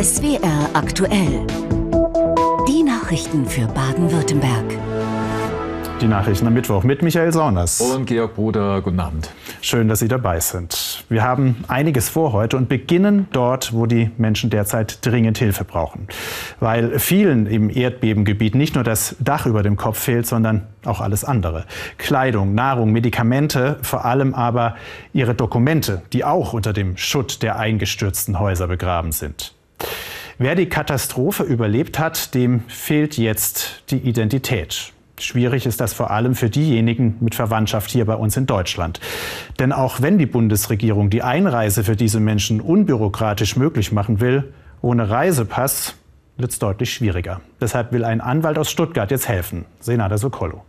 SWR aktuell. Die Nachrichten für Baden-Württemberg. Die Nachrichten am Mittwoch mit Michael Sauners. Und Georg Bruder, guten Abend. Schön, dass Sie dabei sind. Wir haben einiges vor heute und beginnen dort, wo die Menschen derzeit dringend Hilfe brauchen. Weil vielen im Erdbebengebiet nicht nur das Dach über dem Kopf fehlt, sondern auch alles andere. Kleidung, Nahrung, Medikamente, vor allem aber ihre Dokumente, die auch unter dem Schutt der eingestürzten Häuser begraben sind. Wer die Katastrophe überlebt hat, dem fehlt jetzt die Identität. Schwierig ist das vor allem für diejenigen mit Verwandtschaft hier bei uns in Deutschland. Denn auch wenn die Bundesregierung die Einreise für diese Menschen unbürokratisch möglich machen will, ohne Reisepass wird es deutlich schwieriger. Deshalb will ein Anwalt aus Stuttgart jetzt helfen, Senada Sokolo.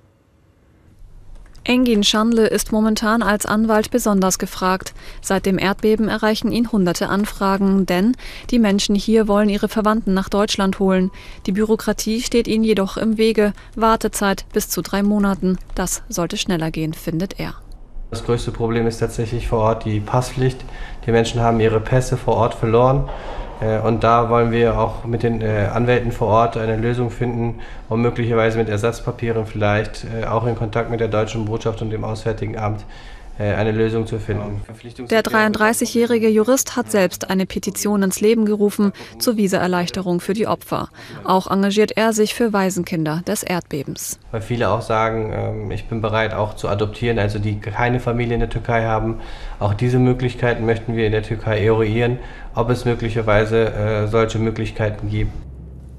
Engin Schandle ist momentan als Anwalt besonders gefragt. Seit dem Erdbeben erreichen ihn hunderte Anfragen, denn die Menschen hier wollen ihre Verwandten nach Deutschland holen. Die Bürokratie steht ihnen jedoch im Wege. Wartezeit bis zu drei Monaten. Das sollte schneller gehen, findet er. Das größte Problem ist tatsächlich vor Ort die Passpflicht. Die Menschen haben ihre Pässe vor Ort verloren. Äh, und da wollen wir auch mit den äh, Anwälten vor Ort eine Lösung finden, um möglicherweise mit Ersatzpapieren vielleicht äh, auch in Kontakt mit der deutschen Botschaft und dem Auswärtigen Amt eine Lösung zu finden. Der 33-jährige Jurist hat selbst eine Petition ins Leben gerufen zur Visaerleichterung für die Opfer. Auch engagiert er sich für Waisenkinder des Erdbebens. Weil viele auch sagen, ähm, ich bin bereit auch zu adoptieren, also die keine Familie in der Türkei haben. Auch diese Möglichkeiten möchten wir in der Türkei eruieren ob es möglicherweise äh, solche Möglichkeiten gibt.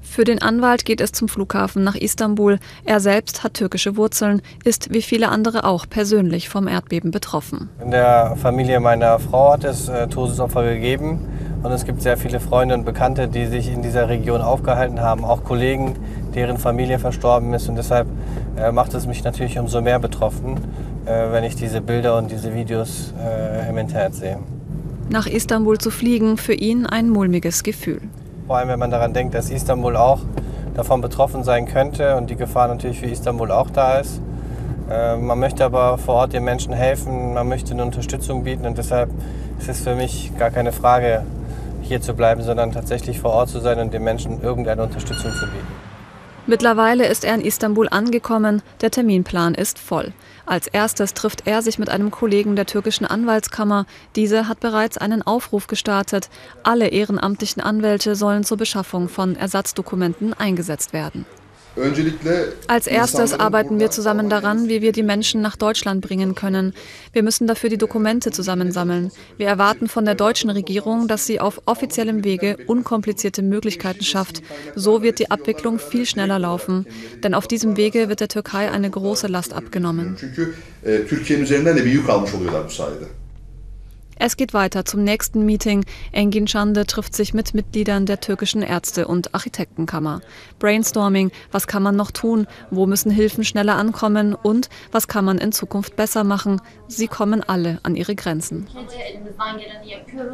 Für den Anwalt geht es zum Flughafen nach Istanbul. Er selbst hat türkische Wurzeln, ist wie viele andere auch persönlich vom Erdbeben betroffen. In der Familie meiner Frau hat es äh, Todesopfer gegeben und es gibt sehr viele Freunde und Bekannte, die sich in dieser Region aufgehalten haben, auch Kollegen, deren Familie verstorben ist und deshalb äh, macht es mich natürlich umso mehr betroffen, äh, wenn ich diese Bilder und diese Videos im Internet sehe. Nach Istanbul zu fliegen, für ihn ein mulmiges Gefühl. Vor allem, wenn man daran denkt, dass Istanbul auch davon betroffen sein könnte und die Gefahr natürlich für Istanbul auch da ist. Äh, man möchte aber vor Ort den Menschen helfen, man möchte eine Unterstützung bieten und deshalb ist es für mich gar keine Frage, hier zu bleiben, sondern tatsächlich vor Ort zu sein und den Menschen irgendeine Unterstützung zu bieten. Mittlerweile ist er in Istanbul angekommen, der Terminplan ist voll. Als erstes trifft er sich mit einem Kollegen der türkischen Anwaltskammer. Diese hat bereits einen Aufruf gestartet. Alle ehrenamtlichen Anwälte sollen zur Beschaffung von Ersatzdokumenten eingesetzt werden. Als erstes arbeiten wir zusammen daran, wie wir die Menschen nach Deutschland bringen können. Wir müssen dafür die Dokumente zusammensammeln. Wir erwarten von der deutschen Regierung, dass sie auf offiziellem Wege unkomplizierte Möglichkeiten schafft. So wird die Abwicklung viel schneller laufen. Denn auf diesem Wege wird der Türkei eine große Last abgenommen. Es geht weiter zum nächsten Meeting. Engin Schande trifft sich mit Mitgliedern der türkischen Ärzte- und Architektenkammer. Brainstorming, was kann man noch tun, wo müssen Hilfen schneller ankommen und was kann man in Zukunft besser machen. Sie kommen alle an ihre Grenzen.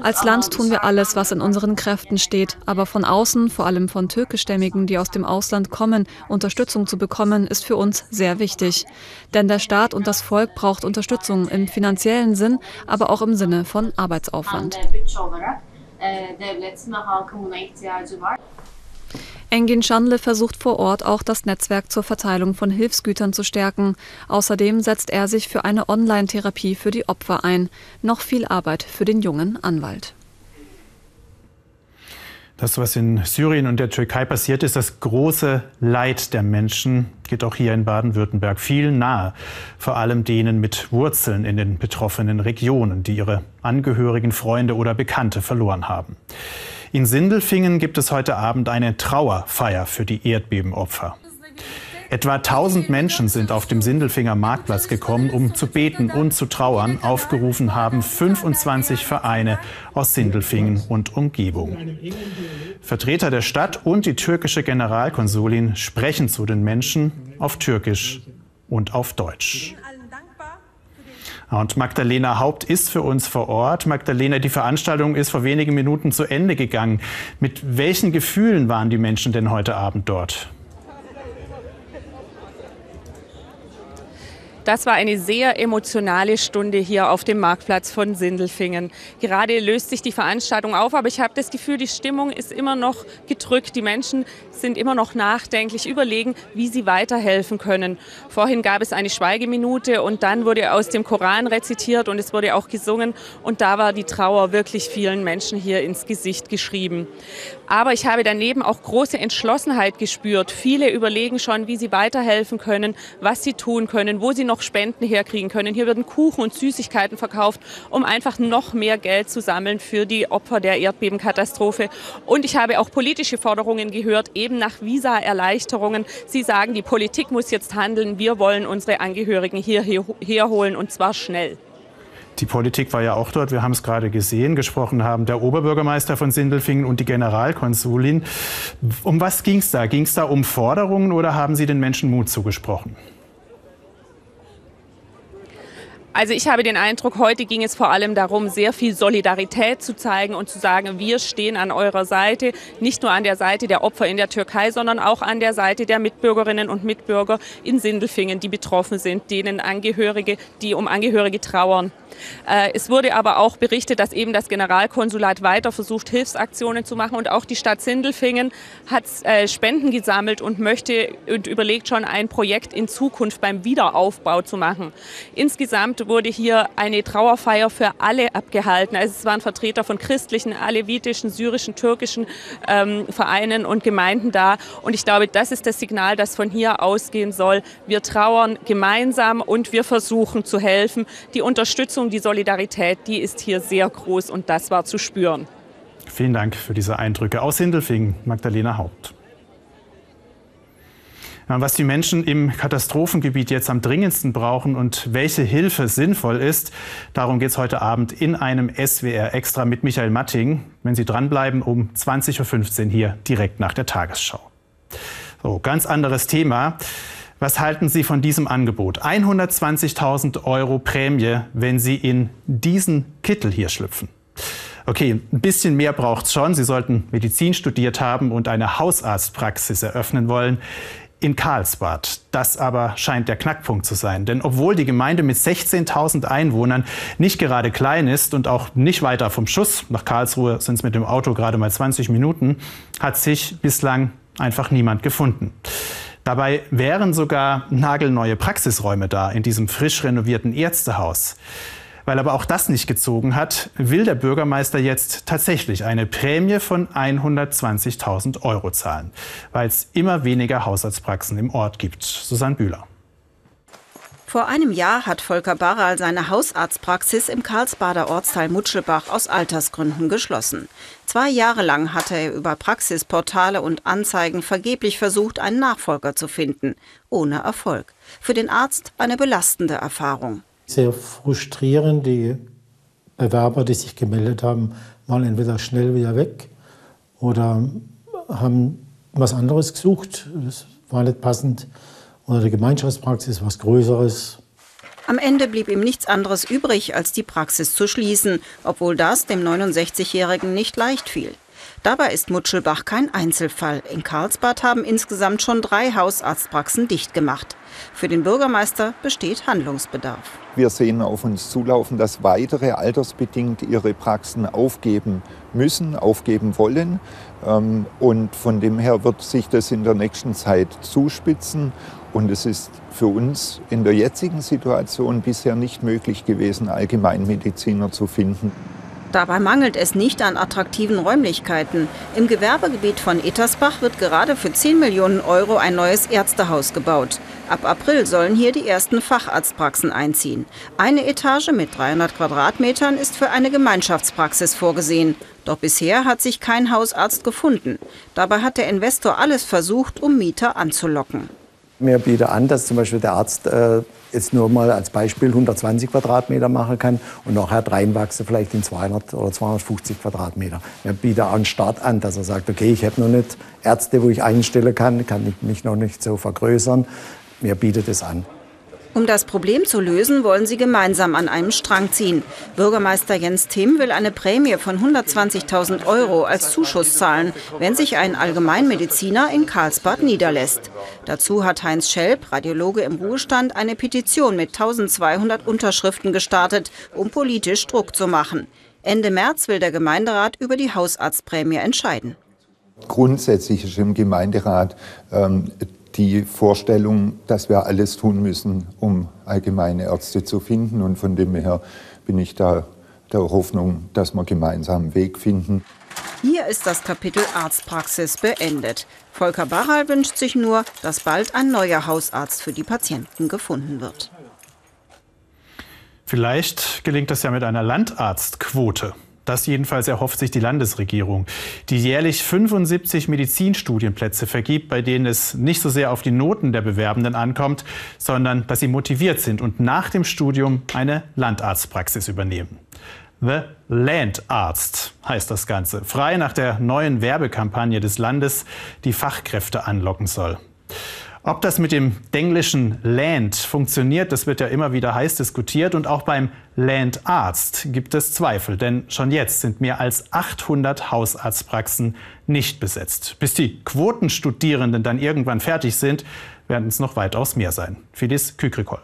Als Land tun wir alles, was in unseren Kräften steht, aber von außen, vor allem von türkischstämmigen, die aus dem Ausland kommen, Unterstützung zu bekommen, ist für uns sehr wichtig. Denn der Staat und das Volk braucht Unterstützung im finanziellen Sinn, aber auch im Sinne von von Arbeitsaufwand. Engin Schandle versucht vor Ort auch das Netzwerk zur Verteilung von Hilfsgütern zu stärken. Außerdem setzt er sich für eine Online-Therapie für die Opfer ein. Noch viel Arbeit für den jungen Anwalt. Das, was in Syrien und der Türkei passiert ist, das große Leid der Menschen, geht auch hier in Baden-Württemberg viel nahe. Vor allem denen mit Wurzeln in den betroffenen Regionen, die ihre Angehörigen, Freunde oder Bekannte verloren haben. In Sindelfingen gibt es heute Abend eine Trauerfeier für die Erdbebenopfer. Etwa 1000 Menschen sind auf dem Sindelfinger Marktplatz gekommen, um zu beten und zu trauern. Aufgerufen haben 25 Vereine aus Sindelfingen und Umgebung. Vertreter der Stadt und die türkische Generalkonsulin sprechen zu den Menschen auf Türkisch und auf Deutsch. Und Magdalena Haupt ist für uns vor Ort. Magdalena, die Veranstaltung ist vor wenigen Minuten zu Ende gegangen. Mit welchen Gefühlen waren die Menschen denn heute Abend dort? Das war eine sehr emotionale Stunde hier auf dem Marktplatz von Sindelfingen. Gerade löst sich die Veranstaltung auf, aber ich habe das Gefühl, die Stimmung ist immer noch gedrückt. Die Menschen sind immer noch nachdenklich, überlegen, wie sie weiterhelfen können. Vorhin gab es eine Schweigeminute und dann wurde aus dem Koran rezitiert und es wurde auch gesungen und da war die Trauer wirklich vielen Menschen hier ins Gesicht geschrieben. Aber ich habe daneben auch große Entschlossenheit gespürt. Viele überlegen schon, wie sie weiterhelfen können, was sie tun können, wo sie noch Spenden herkriegen können. Hier werden Kuchen und Süßigkeiten verkauft, um einfach noch mehr Geld zu sammeln für die Opfer der Erdbebenkatastrophe. Und ich habe auch politische Forderungen gehört, eben nach Visa-Erleichterungen. Sie sagen, die Politik muss jetzt handeln. Wir wollen unsere Angehörigen hierher herholen und zwar schnell. Die Politik war ja auch dort, wir haben es gerade gesehen, gesprochen haben der Oberbürgermeister von Sindelfingen und die Generalkonsulin. Um was ging es da? Ging es da um Forderungen oder haben Sie den Menschen Mut zugesprochen? Also ich habe den Eindruck, heute ging es vor allem darum, sehr viel Solidarität zu zeigen und zu sagen, wir stehen an eurer Seite, nicht nur an der Seite der Opfer in der Türkei, sondern auch an der Seite der Mitbürgerinnen und Mitbürger in Sindelfingen, die betroffen sind, denen Angehörige, die um Angehörige trauern. Äh, es wurde aber auch berichtet, dass eben das Generalkonsulat weiter versucht, Hilfsaktionen zu machen und auch die Stadt Sindelfingen hat äh, Spenden gesammelt und möchte und überlegt schon ein Projekt in Zukunft beim Wiederaufbau zu machen. Insgesamt wurde hier eine Trauerfeier für alle abgehalten. Also es waren Vertreter von christlichen, alevitischen, syrischen, türkischen ähm, Vereinen und Gemeinden da. Und ich glaube, das ist das Signal, das von hier ausgehen soll. Wir trauern gemeinsam und wir versuchen zu helfen. Die Unterstützung die Solidarität, die ist hier sehr groß und das war zu spüren. Vielen Dank für diese Eindrücke aus Hindelfingen, Magdalena Haupt. Was die Menschen im Katastrophengebiet jetzt am dringendsten brauchen und welche Hilfe sinnvoll ist, darum geht es heute Abend in einem SWR Extra mit Michael Matting. Wenn Sie dranbleiben, um 20.15 Uhr hier direkt nach der Tagesschau. So, ganz anderes Thema. Was halten Sie von diesem Angebot? 120.000 Euro Prämie, wenn Sie in diesen Kittel hier schlüpfen. Okay, ein bisschen mehr braucht es schon. Sie sollten Medizin studiert haben und eine Hausarztpraxis eröffnen wollen in Karlsbad. Das aber scheint der Knackpunkt zu sein. Denn obwohl die Gemeinde mit 16.000 Einwohnern nicht gerade klein ist und auch nicht weiter vom Schuss, nach Karlsruhe sind es mit dem Auto gerade mal 20 Minuten, hat sich bislang einfach niemand gefunden. Dabei wären sogar nagelneue Praxisräume da in diesem frisch renovierten Ärztehaus. Weil aber auch das nicht gezogen hat, will der Bürgermeister jetzt tatsächlich eine Prämie von 120.000 Euro zahlen, weil es immer weniger Hausarztpraxen im Ort gibt. Susanne Bühler. Vor einem Jahr hat Volker Barral seine Hausarztpraxis im Karlsbader Ortsteil Mutschelbach aus Altersgründen geschlossen. Zwei Jahre lang hatte er über Praxisportale und Anzeigen vergeblich versucht, einen Nachfolger zu finden. Ohne Erfolg. Für den Arzt eine belastende Erfahrung. Sehr frustrierend. Die Bewerber, die sich gemeldet haben, waren entweder schnell wieder weg oder haben was anderes gesucht. Das war nicht passend oder die Gemeinschaftspraxis was Größeres. Am Ende blieb ihm nichts anderes übrig, als die Praxis zu schließen, obwohl das dem 69-Jährigen nicht leicht fiel. Dabei ist Mutschelbach kein Einzelfall. In Karlsbad haben insgesamt schon drei Hausarztpraxen dicht gemacht. Für den Bürgermeister besteht Handlungsbedarf. Wir sehen auf uns zulaufen, dass weitere altersbedingt ihre Praxen aufgeben müssen, aufgeben wollen. Ähm, und von dem her wird sich das in der nächsten Zeit zuspitzen. Und es ist für uns in der jetzigen Situation bisher nicht möglich gewesen, Allgemeinmediziner zu finden. Dabei mangelt es nicht an attraktiven Räumlichkeiten. Im Gewerbegebiet von Ettersbach wird gerade für 10 Millionen Euro ein neues Ärztehaus gebaut. Ab April sollen hier die ersten Facharztpraxen einziehen. Eine Etage mit 300 Quadratmetern ist für eine Gemeinschaftspraxis vorgesehen. Doch bisher hat sich kein Hausarzt gefunden. Dabei hat der Investor alles versucht, um Mieter anzulocken. Wir bieten an, dass zum Beispiel der Arzt äh, jetzt nur mal als Beispiel 120 Quadratmeter machen kann und nachher reinwachsen vielleicht in 200 oder 250 Quadratmeter. Bieten auch einen Start an, dass er sagt, okay, ich habe noch nicht Ärzte, wo ich einstellen kann, kann ich mich noch nicht so vergrößern. Wir bieten das an. Um das Problem zu lösen, wollen sie gemeinsam an einem Strang ziehen. Bürgermeister Jens Timm will eine Prämie von 120.000 Euro als Zuschuss zahlen, wenn sich ein Allgemeinmediziner in Karlsbad niederlässt. Dazu hat Heinz Schelp, Radiologe im Ruhestand, eine Petition mit 1200 Unterschriften gestartet, um politisch Druck zu machen. Ende März will der Gemeinderat über die Hausarztprämie entscheiden. Grundsätzlich ist im Gemeinderat ähm, die Vorstellung, dass wir alles tun müssen, um allgemeine Ärzte zu finden. Und von dem her bin ich da der Hoffnung, dass wir gemeinsam einen Weg finden. Hier ist das Kapitel Arztpraxis beendet. Volker Barral wünscht sich nur, dass bald ein neuer Hausarzt für die Patienten gefunden wird. Vielleicht gelingt das ja mit einer Landarztquote. Das jedenfalls erhofft sich die Landesregierung, die jährlich 75 Medizinstudienplätze vergibt, bei denen es nicht so sehr auf die Noten der Bewerbenden ankommt, sondern dass sie motiviert sind und nach dem Studium eine Landarztpraxis übernehmen. The Landarzt heißt das Ganze, frei nach der neuen Werbekampagne des Landes, die Fachkräfte anlocken soll. Ob das mit dem englischen Land funktioniert, das wird ja immer wieder heiß diskutiert. Und auch beim Landarzt gibt es Zweifel, denn schon jetzt sind mehr als 800 Hausarztpraxen nicht besetzt. Bis die Quotenstudierenden dann irgendwann fertig sind, werden es noch weitaus mehr sein. Phyllis Kükrikol.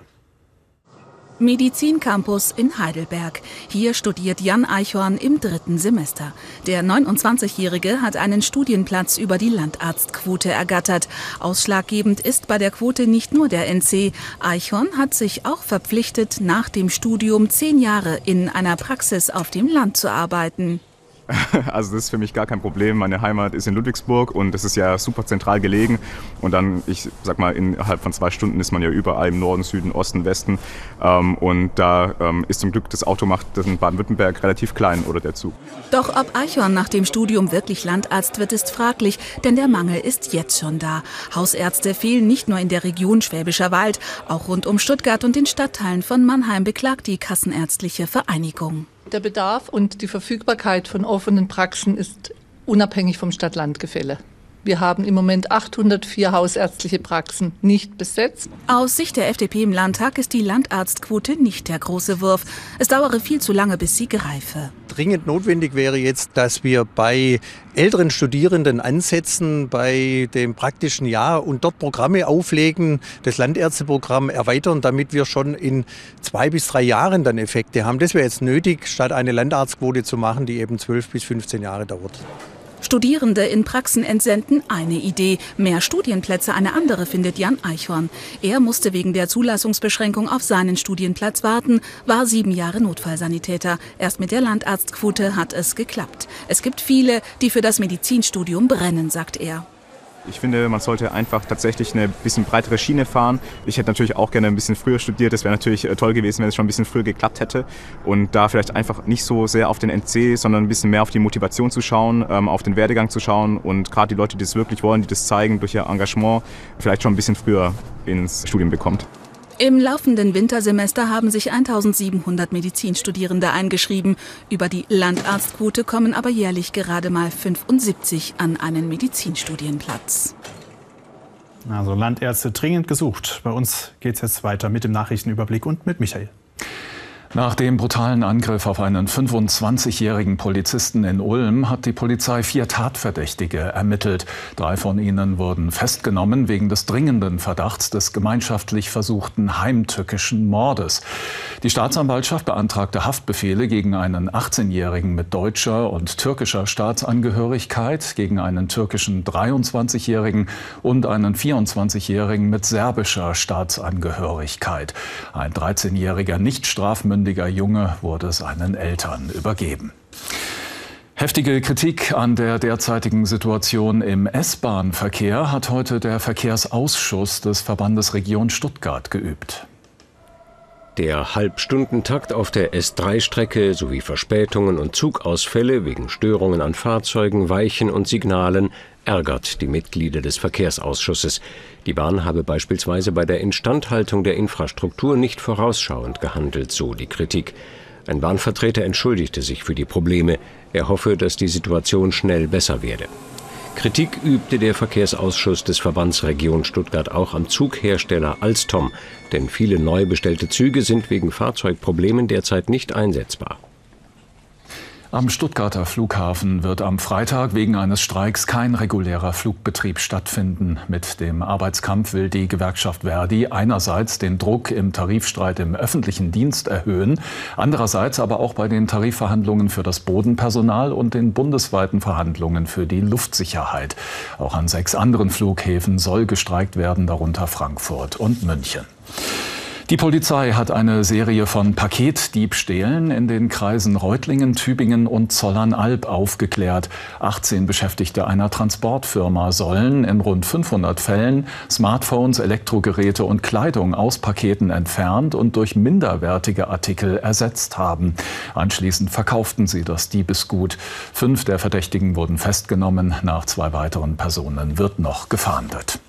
Medizincampus in Heidelberg. Hier studiert Jan Eichhorn im dritten Semester. Der 29-Jährige hat einen Studienplatz über die Landarztquote ergattert. Ausschlaggebend ist bei der Quote nicht nur der NC. Eichhorn hat sich auch verpflichtet, nach dem Studium zehn Jahre in einer Praxis auf dem Land zu arbeiten. Also das ist für mich gar kein Problem. Meine Heimat ist in Ludwigsburg und das ist ja super zentral gelegen. Und dann, ich sag mal, innerhalb von zwei Stunden ist man ja überall im Norden, Süden, Osten, Westen. Ähm, und da ähm, ist zum Glück das Auto macht in Baden-Württemberg relativ klein oder der Zug. Doch ob Eichhorn nach dem Studium wirklich Landarzt wird, ist fraglich, denn der Mangel ist jetzt schon da. Hausärzte fehlen nicht nur in der Region Schwäbischer Wald, auch rund um Stuttgart und den Stadtteilen von Mannheim beklagt die Kassenärztliche Vereinigung. Der Bedarf und die Verfügbarkeit von offenen Praxen ist unabhängig vom Stadt-Land-Gefälle. Wir haben im Moment 804 hausärztliche Praxen nicht besetzt. Aus Sicht der FDP im Landtag ist die Landarztquote nicht der große Wurf. Es dauere viel zu lange, bis sie greife. Dringend notwendig wäre jetzt, dass wir bei älteren Studierenden ansetzen, bei dem praktischen Jahr und dort Programme auflegen, das Landärzteprogramm erweitern, damit wir schon in zwei bis drei Jahren dann Effekte haben. Das wäre jetzt nötig, statt eine Landarztquote zu machen, die eben zwölf bis 15 Jahre dauert. Studierende in Praxen entsenden eine Idee, mehr Studienplätze eine andere, findet Jan Eichhorn. Er musste wegen der Zulassungsbeschränkung auf seinen Studienplatz warten, war sieben Jahre Notfallsanitäter. Erst mit der Landarztquote hat es geklappt. Es gibt viele, die für das Medizinstudium brennen, sagt er. Ich finde, man sollte einfach tatsächlich eine bisschen breitere Schiene fahren. Ich hätte natürlich auch gerne ein bisschen früher studiert. Es wäre natürlich äh, toll gewesen, wenn es schon ein bisschen früher geklappt hätte. Und da vielleicht einfach nicht so sehr auf den NC, sondern ein bisschen mehr auf die Motivation zu schauen, ähm, auf den Werdegang zu schauen und gerade die Leute, die das wirklich wollen, die das zeigen durch ihr Engagement, vielleicht schon ein bisschen früher ins Studium bekommt. Im laufenden Wintersemester haben sich 1700 Medizinstudierende eingeschrieben. Über die Landarztquote kommen aber jährlich gerade mal 75 an einen Medizinstudienplatz. Also Landärzte dringend gesucht. Bei uns geht es jetzt weiter mit dem Nachrichtenüberblick und mit Michael. Nach dem brutalen Angriff auf einen 25-jährigen Polizisten in Ulm hat die Polizei vier Tatverdächtige ermittelt. Drei von ihnen wurden festgenommen wegen des dringenden Verdachts des gemeinschaftlich versuchten heimtückischen Mordes. Die Staatsanwaltschaft beantragte Haftbefehle gegen einen 18-jährigen mit deutscher und türkischer Staatsangehörigkeit, gegen einen türkischen 23-jährigen und einen 24-jährigen mit serbischer Staatsangehörigkeit. Ein 13-jähriger nicht strafmündiger unmündiger Junge wurde seinen Eltern übergeben. Heftige Kritik an der derzeitigen Situation im S-Bahn-Verkehr hat heute der Verkehrsausschuss des Verbandes Region Stuttgart geübt. Der Halbstundentakt auf der S3-Strecke sowie Verspätungen und Zugausfälle wegen Störungen an Fahrzeugen, Weichen und Signalen ärgert die Mitglieder des Verkehrsausschusses. Die Bahn habe beispielsweise bei der Instandhaltung der Infrastruktur nicht vorausschauend gehandelt, so die Kritik. Ein Bahnvertreter entschuldigte sich für die Probleme. Er hoffe, dass die Situation schnell besser werde. Kritik übte der Verkehrsausschuss des Verbands Region Stuttgart auch am Zughersteller Alstom, denn viele neu bestellte Züge sind wegen Fahrzeugproblemen derzeit nicht einsetzbar. Am Stuttgarter Flughafen wird am Freitag wegen eines Streiks kein regulärer Flugbetrieb stattfinden. Mit dem Arbeitskampf will die Gewerkschaft Verdi einerseits den Druck im Tarifstreit im öffentlichen Dienst erhöhen, andererseits aber auch bei den Tarifverhandlungen für das Bodenpersonal und den bundesweiten Verhandlungen für die Luftsicherheit. Auch an sechs anderen Flughäfen soll gestreikt werden, darunter Frankfurt und München. Die Polizei hat eine Serie von Paketdiebstählen in den Kreisen Reutlingen, Tübingen und Zollernalb aufgeklärt. 18 Beschäftigte einer Transportfirma sollen in rund 500 Fällen Smartphones, Elektrogeräte und Kleidung aus Paketen entfernt und durch minderwertige Artikel ersetzt haben. Anschließend verkauften sie das Diebesgut. Fünf der Verdächtigen wurden festgenommen. Nach zwei weiteren Personen wird noch gefahndet.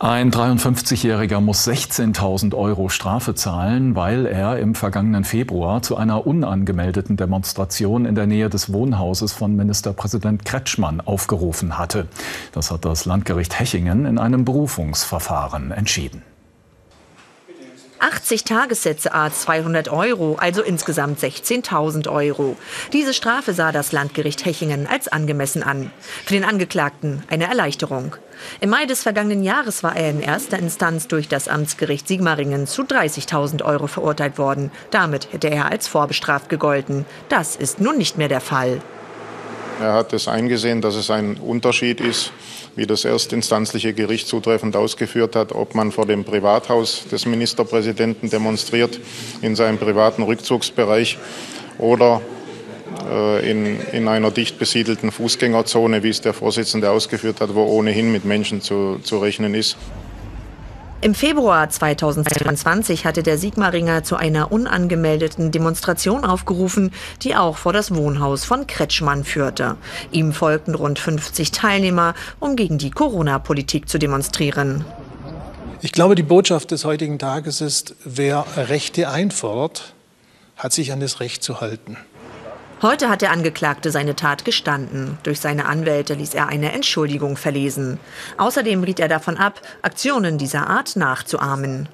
Ein 53-Jähriger muss 16.000 Euro Strafe zahlen, weil er im vergangenen Februar zu einer unangemeldeten Demonstration in der Nähe des Wohnhauses von Ministerpräsident Kretschmann aufgerufen hatte. Das hat das Landgericht Hechingen in einem Berufungsverfahren entschieden. 80 Tagessätze a 200 Euro, also insgesamt 16.000 Euro. Diese Strafe sah das Landgericht Hechingen als angemessen an. Für den Angeklagten eine Erleichterung. Im Mai des vergangenen Jahres war er in erster Instanz durch das Amtsgericht Sigmaringen zu 30.000 Euro verurteilt worden. Damit hätte er als vorbestraft gegolten. Das ist nun nicht mehr der Fall. Er hat es eingesehen, dass es ein Unterschied ist, wie das erstinstanzliche Gericht zutreffend ausgeführt hat, ob man vor dem Privathaus des Ministerpräsidenten demonstriert, in seinem privaten Rückzugsbereich oder äh, in, in einer dicht besiedelten Fußgängerzone, wie es der Vorsitzende ausgeführt hat, wo ohnehin mit Menschen zu, zu rechnen ist. Im Februar 2022 hatte der Sigmaringer zu einer unangemeldeten Demonstration aufgerufen, die auch vor das Wohnhaus von Kretschmann führte. Ihm folgten rund 50 Teilnehmer, um gegen die Corona-Politik zu demonstrieren. Ich glaube, die Botschaft des heutigen Tages ist, wer Rechte einfordert, hat sich an das Recht zu halten. Heute hat der Angeklagte seine Tat gestanden. Durch seine Anwälte ließ er eine Entschuldigung verlesen. Außerdem riet er davon ab, Aktionen dieser Art nachzuahmen.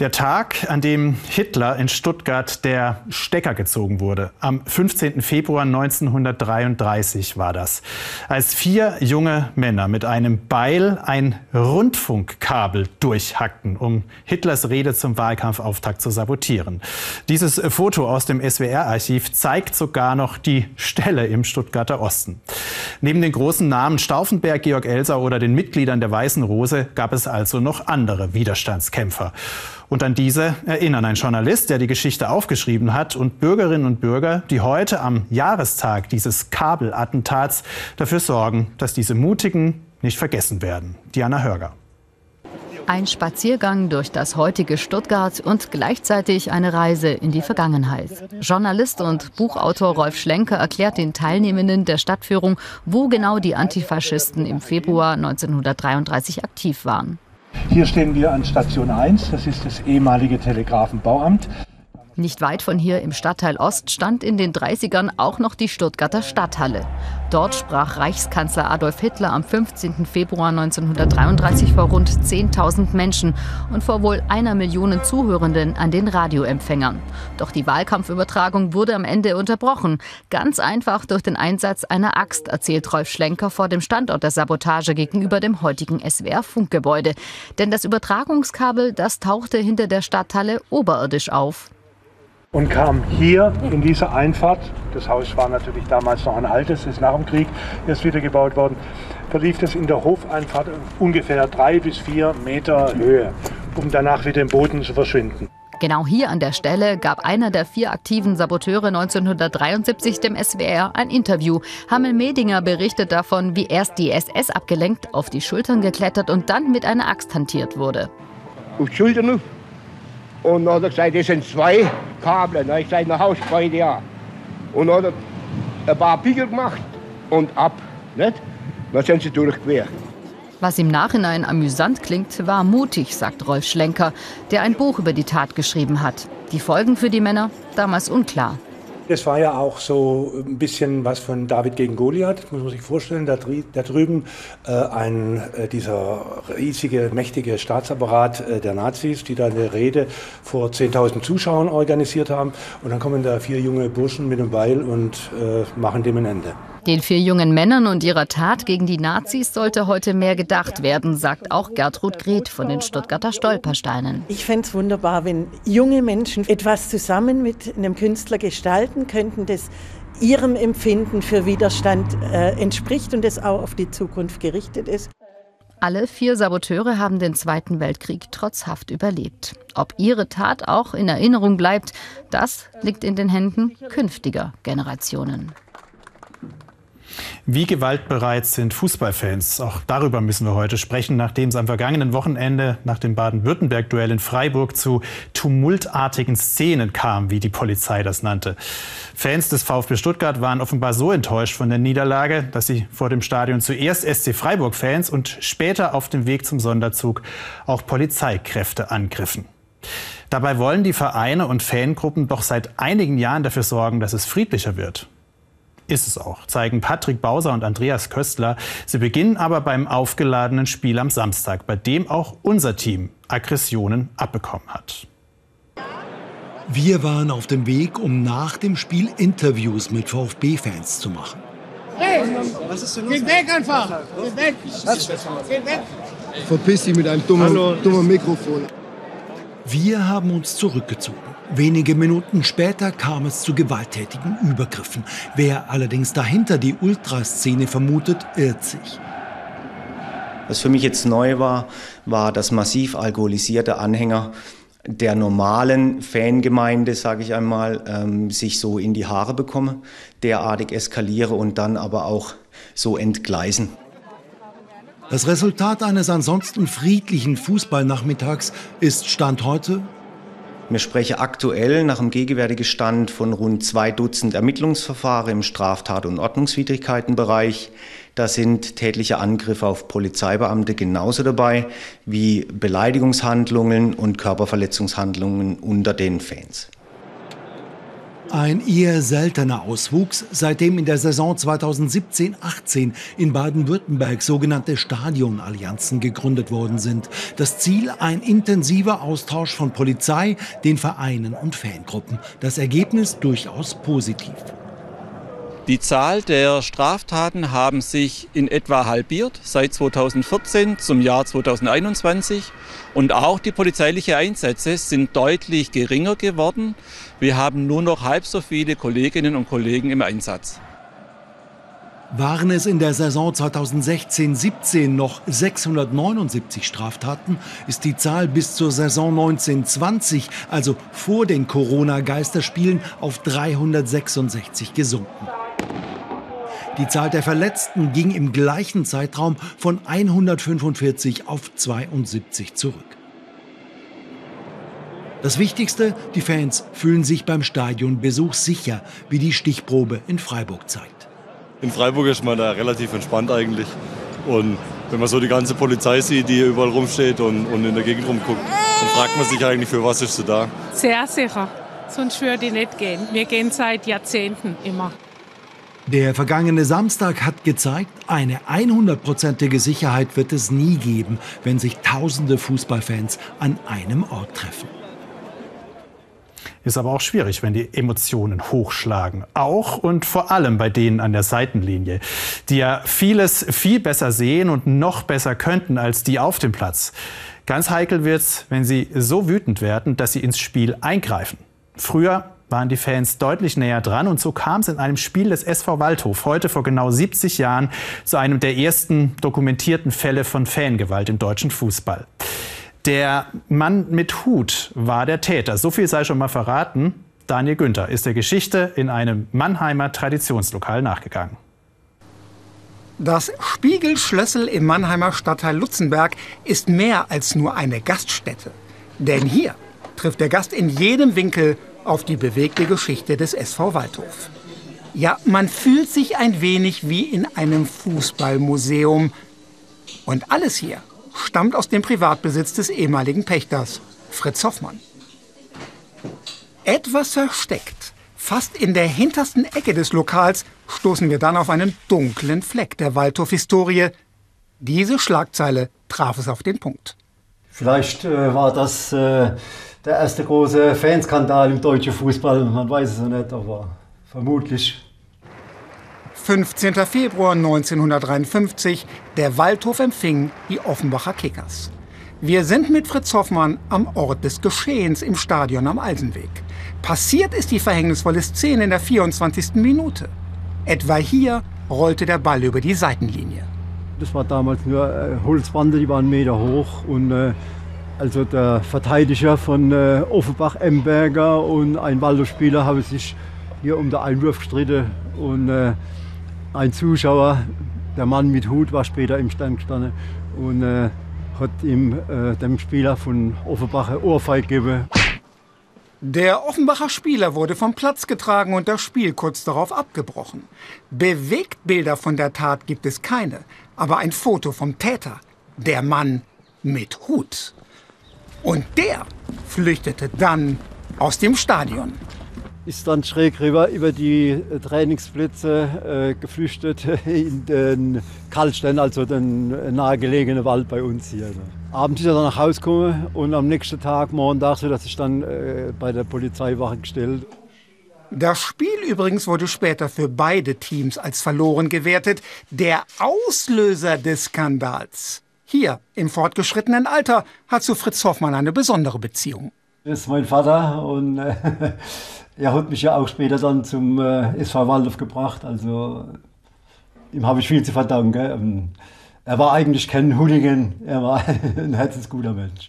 Der Tag, an dem Hitler in Stuttgart der Stecker gezogen wurde. Am 15. Februar 1933 war das. Als vier junge Männer mit einem Beil ein Rundfunkkabel durchhackten, um Hitlers Rede zum Wahlkampfauftakt zu sabotieren. Dieses Foto aus dem SWR-Archiv zeigt sogar noch die Stelle im Stuttgarter Osten. Neben den großen Namen Stauffenberg, Georg Elser oder den Mitgliedern der Weißen Rose gab es also noch andere Widerstandskämpfer. Und an diese erinnern ein Journalist, der die Geschichte aufgeschrieben hat, und Bürgerinnen und Bürger, die heute am Jahrestag dieses Kabelattentats dafür sorgen, dass diese Mutigen nicht vergessen werden. Diana Hörger. Ein Spaziergang durch das heutige Stuttgart und gleichzeitig eine Reise in die Vergangenheit. Journalist und Buchautor Rolf Schlenker erklärt den Teilnehmenden der Stadtführung, wo genau die Antifaschisten im Februar 1933 aktiv waren. Hier stehen wir an Station 1, das ist das ehemalige Telegrafenbauamt. Nicht weit von hier im Stadtteil Ost stand in den 30ern auch noch die Stuttgarter Stadthalle. Dort sprach Reichskanzler Adolf Hitler am 15. Februar 1933 vor rund 10.000 Menschen und vor wohl einer Million Zuhörenden an den Radioempfängern. Doch die Wahlkampfübertragung wurde am Ende unterbrochen. Ganz einfach durch den Einsatz einer Axt, erzählt Rolf Schlenker vor dem Standort der Sabotage gegenüber dem heutigen SWR-Funkgebäude. Denn das Übertragungskabel, das tauchte hinter der Stadthalle oberirdisch auf und kam hier in diese Einfahrt, das Haus war natürlich damals noch ein altes, ist nach dem Krieg erst wieder gebaut worden, verlief das in der Hofeinfahrt ungefähr drei bis vier Meter Höhe, um danach wieder im Boden zu verschwinden. Genau hier an der Stelle gab einer der vier aktiven Saboteure 1973 dem SWR ein Interview. Hammel Medinger berichtet davon, wie erst die SS abgelenkt auf die Schultern geklettert und dann mit einer Axt hantiert wurde. Auf die Schultern und dann hat er gesagt, das sind zwei Kabel. Dann habe ich gesagt, nach Haus beide ja. Und dann hat er ein paar Pickel gemacht und ab. Nicht? Dann sind sie durchquert. Was im Nachhinein amüsant klingt, war mutig, sagt Rolf Schlenker, der ein Buch über die Tat geschrieben hat. Die Folgen für die Männer damals unklar. Das war ja auch so ein bisschen was von David gegen Goliath, muss man sich vorstellen. Da, da drüben äh, ein, äh, dieser riesige, mächtige Staatsapparat äh, der Nazis, die da eine Rede vor 10.000 Zuschauern organisiert haben. Und dann kommen da vier junge Burschen mit einem Beil und äh, machen dem ein Ende. Den vier jungen Männern und ihrer Tat gegen die Nazis sollte heute mehr gedacht werden, sagt auch Gertrud Greth von den Stuttgarter Stolpersteinen. Ich fände es wunderbar, wenn junge Menschen etwas zusammen mit einem Künstler gestalten könnten, das ihrem Empfinden für Widerstand äh, entspricht und das auch auf die Zukunft gerichtet ist. Alle vier Saboteure haben den Zweiten Weltkrieg trotz Haft überlebt. Ob ihre Tat auch in Erinnerung bleibt, das liegt in den Händen künftiger Generationen. Wie gewaltbereit sind Fußballfans? Auch darüber müssen wir heute sprechen, nachdem es am vergangenen Wochenende nach dem Baden-Württemberg-Duell in Freiburg zu tumultartigen Szenen kam, wie die Polizei das nannte. Fans des VfB Stuttgart waren offenbar so enttäuscht von der Niederlage, dass sie vor dem Stadion zuerst SC Freiburg-Fans und später auf dem Weg zum Sonderzug auch Polizeikräfte angriffen. Dabei wollen die Vereine und Fangruppen doch seit einigen Jahren dafür sorgen, dass es friedlicher wird ist es auch, zeigen Patrick Bauser und Andreas Köstler. Sie beginnen aber beim aufgeladenen Spiel am Samstag, bei dem auch unser Team Aggressionen abbekommen hat. Wir waren auf dem Weg, um nach dem Spiel Interviews mit VfB-Fans zu machen. Hey, was ist denn los? Geht weg einfach! Geht weg! Geht weg! Verpiss dich mit einem dummen, dummen Mikrofon. Wir haben uns zurückgezogen. Wenige Minuten später kam es zu gewalttätigen Übergriffen. Wer allerdings dahinter die Ultraszene vermutet, irrt sich. Was für mich jetzt neu war, war, dass massiv alkoholisierte Anhänger der normalen Fangemeinde, sage ich einmal, ähm, sich so in die Haare bekomme, derartig eskaliere und dann aber auch so entgleisen. Das Resultat eines ansonsten friedlichen Fußballnachmittags ist Stand heute wir sprechen aktuell nach dem gegenwärtigen Stand von rund zwei Dutzend Ermittlungsverfahren im Straftat- und Ordnungswidrigkeitenbereich. Da sind tätliche Angriffe auf Polizeibeamte genauso dabei wie Beleidigungshandlungen und Körperverletzungshandlungen unter den Fans. Ein eher seltener Auswuchs, seitdem in der Saison 2017-18 in Baden-Württemberg sogenannte Stadionallianzen gegründet worden sind. Das Ziel ein intensiver Austausch von Polizei, den Vereinen und Fangruppen. Das Ergebnis durchaus positiv. Die Zahl der Straftaten haben sich in etwa halbiert seit 2014 zum Jahr 2021 und auch die polizeilichen Einsätze sind deutlich geringer geworden. Wir haben nur noch halb so viele Kolleginnen und Kollegen im Einsatz. Waren es in der Saison 2016-17 noch 679 Straftaten, ist die Zahl bis zur Saison 1920, also vor den Corona-Geisterspielen, auf 366 gesunken. Die Zahl der Verletzten ging im gleichen Zeitraum von 145 auf 72 zurück. Das Wichtigste, die Fans fühlen sich beim Stadionbesuch sicher, wie die Stichprobe in Freiburg zeigt. In Freiburg ist man da relativ entspannt eigentlich. Und wenn man so die ganze Polizei sieht, die hier überall rumsteht und, und in der Gegend rumguckt, dann fragt man sich eigentlich, für was ist sie da? Sehr sicher. Sonst würde ich nicht gehen. Wir gehen seit Jahrzehnten immer. Der vergangene Samstag hat gezeigt, eine 100%ige Sicherheit wird es nie geben, wenn sich tausende Fußballfans an einem Ort treffen. Ist aber auch schwierig, wenn die Emotionen hochschlagen. Auch und vor allem bei denen an der Seitenlinie, die ja vieles viel besser sehen und noch besser könnten als die auf dem Platz. Ganz heikel wird's, wenn sie so wütend werden, dass sie ins Spiel eingreifen. Früher waren die Fans deutlich näher dran und so kam es in einem Spiel des SV Waldhof heute vor genau 70 Jahren zu einem der ersten dokumentierten Fälle von Fangewalt im deutschen Fußball. Der Mann mit Hut war der Täter. So viel sei schon mal verraten. Daniel Günther ist der Geschichte in einem Mannheimer Traditionslokal nachgegangen. Das Spiegelschlössel im Mannheimer Stadtteil Lutzenberg ist mehr als nur eine Gaststätte. Denn hier trifft der Gast in jedem Winkel auf die bewegte Geschichte des SV Waldhof. Ja, man fühlt sich ein wenig wie in einem Fußballmuseum. Und alles hier stammt aus dem Privatbesitz des ehemaligen Pächters, Fritz Hoffmann. Etwas versteckt Fast in der hintersten Ecke des Lokals stoßen wir dann auf einen dunklen Fleck der Waldhof-Historie. Diese Schlagzeile traf es auf den Punkt. Vielleicht äh, war das äh, der erste große Fanskandal im deutschen Fußball. Man weiß es noch nicht, aber vermutlich. 15. Februar 1953. Der Waldhof empfing die Offenbacher Kickers. Wir sind mit Fritz Hoffmann am Ort des Geschehens im Stadion am Eisenweg. Passiert ist die verhängnisvolle Szene in der 24. Minute. Etwa hier rollte der Ball über die Seitenlinie. Das war damals nur äh, Holzbande, die waren einen Meter hoch. Und äh, also der Verteidiger von äh, Offenbach, Emberger und ein Waldorfspieler haben sich hier um den Einwurf gestritten. Und äh, ein Zuschauer, der Mann mit Hut, war später im Stand gestanden und äh, hat ihm, äh, dem Spieler von Offenbach eine Ohrfeige gegeben. Der Offenbacher Spieler wurde vom Platz getragen und das Spiel kurz darauf abgebrochen. Bewegtbilder von der Tat gibt es keine, aber ein Foto vom Täter, der Mann mit Hut. Und der flüchtete dann aus dem Stadion ist dann schräg rüber über die äh, Trainingsplätze äh, geflüchtet in den Kaltstein, also den äh, nahegelegenen Wald bei uns hier. Ne. Abends ist er dann nach Hause gekommen und am nächsten Tag, morgen so dass ich dann äh, bei der Polizeiwache gestellt. Das Spiel übrigens wurde später für beide Teams als verloren gewertet. Der Auslöser des Skandals. Hier, im fortgeschrittenen Alter, hat zu Fritz Hoffmann eine besondere Beziehung. Das ist mein Vater und äh, er hat mich ja auch später dann zum äh, SV Waldorf gebracht. Also ihm habe ich viel zu verdanken. Ähm, er war eigentlich kein Hooligan, er war ein herzensguter Mensch.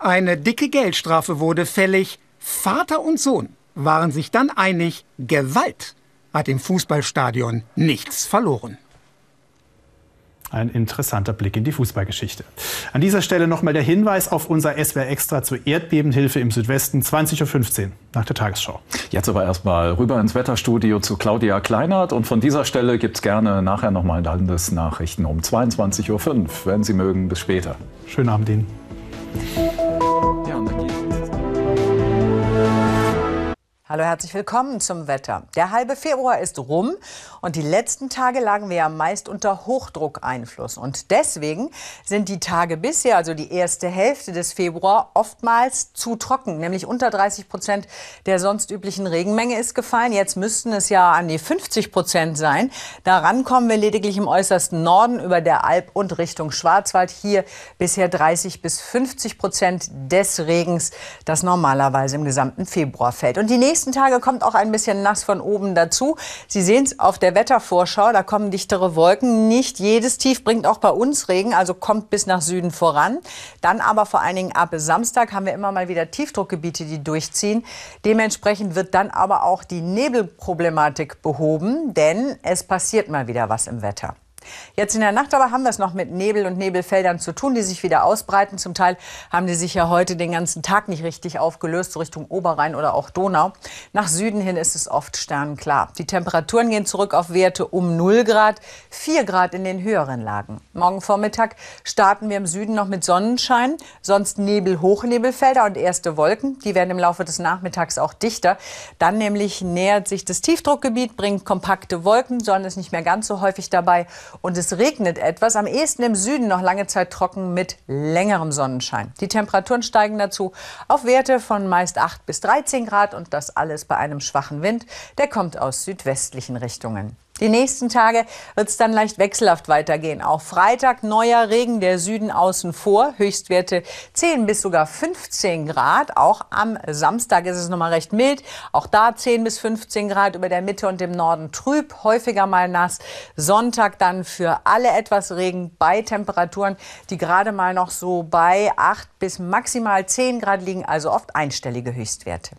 Eine dicke Geldstrafe wurde fällig. Vater und Sohn waren sich dann einig, Gewalt hat im Fußballstadion nichts verloren. Ein interessanter Blick in die Fußballgeschichte. An dieser Stelle nochmal der Hinweis auf unser SWR Extra zur Erdbebenhilfe im Südwesten, 20.15 Uhr nach der Tagesschau. Jetzt aber erstmal rüber ins Wetterstudio zu Claudia Kleinert. Und von dieser Stelle gibt es gerne nachher nochmal Landesnachrichten um 22.05 Uhr, wenn Sie mögen. Bis später. Schönen Abend Ihnen. Hallo, herzlich willkommen zum Wetter. Der halbe Februar ist rum und die letzten Tage lagen wir ja meist unter Hochdruckeinfluss. Und deswegen sind die Tage bisher, also die erste Hälfte des Februar, oftmals zu trocken. Nämlich unter 30 Prozent der sonst üblichen Regenmenge ist gefallen. Jetzt müssten es ja an die 50 Prozent sein. Daran kommen wir lediglich im äußersten Norden über der Alp und Richtung Schwarzwald. Hier bisher 30 bis 50 Prozent des Regens, das normalerweise im gesamten Februar fällt. Und die nächsten Tage kommt auch ein bisschen nass von oben dazu. Sie sehen es auf der Wettervorschau, da kommen dichtere Wolken. Nicht jedes Tief bringt auch bei uns Regen, also kommt bis nach Süden voran. Dann aber vor allen Dingen ab Samstag haben wir immer mal wieder Tiefdruckgebiete, die durchziehen. Dementsprechend wird dann aber auch die Nebelproblematik behoben, denn es passiert mal wieder was im Wetter. Jetzt in der Nacht aber haben wir es noch mit Nebel und Nebelfeldern zu tun, die sich wieder ausbreiten. Zum Teil haben die sich ja heute den ganzen Tag nicht richtig aufgelöst, so Richtung Oberrhein oder auch Donau. Nach Süden hin ist es oft sternenklar. Die Temperaturen gehen zurück auf Werte um 0 Grad, 4 Grad in den höheren Lagen. Morgen Vormittag starten wir im Süden noch mit Sonnenschein, sonst Nebel, Hochnebelfelder und erste Wolken. Die werden im Laufe des Nachmittags auch dichter. Dann nämlich nähert sich das Tiefdruckgebiet, bringt kompakte Wolken, Sonne ist nicht mehr ganz so häufig dabei und es regnet etwas. Am ehesten im Süden noch lange Zeit trocken mit längerem Sonnenschein. Die Temperaturen steigen dazu auf Werte von meist 8 bis 13 Grad und das alles bei einem schwachen Wind. Der kommt aus südwestlichen Richtungen. Die nächsten Tage wird es dann leicht wechselhaft weitergehen. Auch Freitag neuer Regen, der Süden außen vor. Höchstwerte 10 bis sogar 15 Grad. Auch am Samstag ist es noch mal recht mild. Auch da 10 bis 15 Grad über der Mitte und im Norden trüb, häufiger mal nass. Sonntag dann für alle etwas Regen bei Temperaturen, die gerade mal noch so bei 8 bis maximal 10 Grad liegen, also oft einstellige Höchstwerte.